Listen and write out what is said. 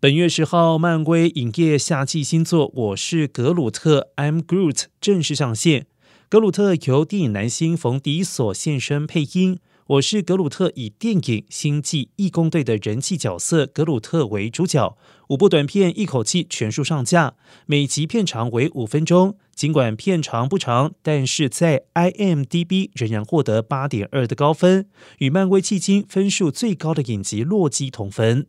本月十号，漫威影业夏季新作《我是格鲁特》（I'm Groot） 正式上线。格鲁特由电影男星冯迪所现身配音，《我是格鲁特》以电影《星际义工队》的人气角色格鲁特为主角。五部短片一口气全数上架，每集片长为五分钟。尽管片长不长，但是在 IMDB 仍然获得八点二的高分，与漫威迄今分数最高的影集《洛基》同分。